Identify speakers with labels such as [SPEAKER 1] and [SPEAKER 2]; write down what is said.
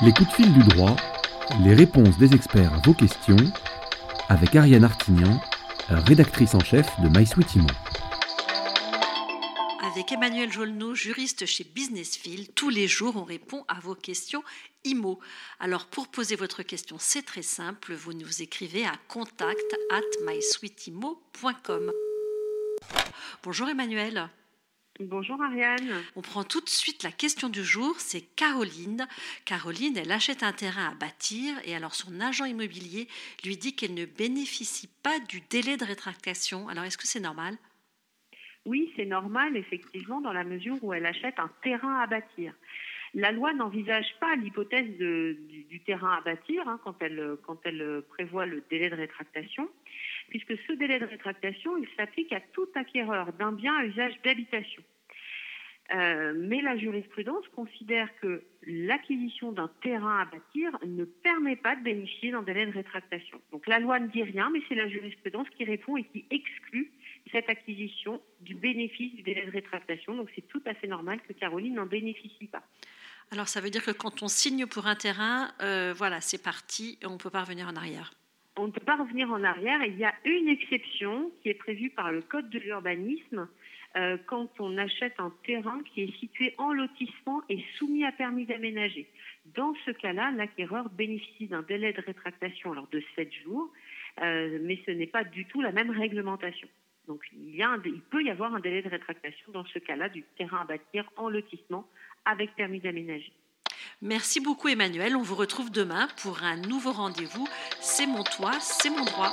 [SPEAKER 1] Les coups de fil du droit, les réponses des experts à vos questions, avec Ariane Artignan, rédactrice en chef de MySweetImo.
[SPEAKER 2] Avec Emmanuel Jolneau, juriste chez Businessfield, tous les jours on répond à vos questions IMO. Alors pour poser votre question, c'est très simple, vous nous écrivez à contact at mysweetimo.com. Bonjour Emmanuel.
[SPEAKER 3] Bonjour Ariane.
[SPEAKER 2] On prend tout de suite la question du jour, c'est Caroline. Caroline, elle achète un terrain à bâtir et alors son agent immobilier lui dit qu'elle ne bénéficie pas du délai de rétractation. Alors est-ce que c'est normal?
[SPEAKER 3] Oui, c'est normal effectivement dans la mesure où elle achète un terrain à bâtir. La loi n'envisage pas l'hypothèse du, terrain à bâtir hein, quand, elle, quand elle prévoit le délai de rétractation, puisque ce délai de rétractation, il s'applique à tout acquéreur d'un bien à usage d'habitation. Euh, mais la jurisprudence considère que l'acquisition d'un terrain à bâtir ne permet pas de bénéficier d'un délai de rétractation. Donc la loi ne dit rien, mais c'est la jurisprudence qui répond et qui exclut cette acquisition du bénéfice du délai de rétractation. Donc c'est tout à fait normal que Caroline n'en bénéficie pas.
[SPEAKER 2] Alors ça veut dire que quand on signe pour un terrain, euh, voilà, c'est parti, on ne peut pas revenir en arrière
[SPEAKER 3] on ne peut pas revenir en arrière. Il y a une exception qui est prévue par le Code de l'urbanisme euh, quand on achète un terrain qui est situé en lotissement et soumis à permis d'aménager. Dans ce cas-là, l'acquéreur bénéficie d'un délai de rétractation de 7 jours, euh, mais ce n'est pas du tout la même réglementation. Donc il peut y avoir un délai de rétractation dans ce cas-là du terrain à bâtir en lotissement avec permis d'aménager.
[SPEAKER 2] Merci beaucoup Emmanuel. On vous retrouve demain pour un nouveau rendez-vous. C'est mon toit, c'est mon droit.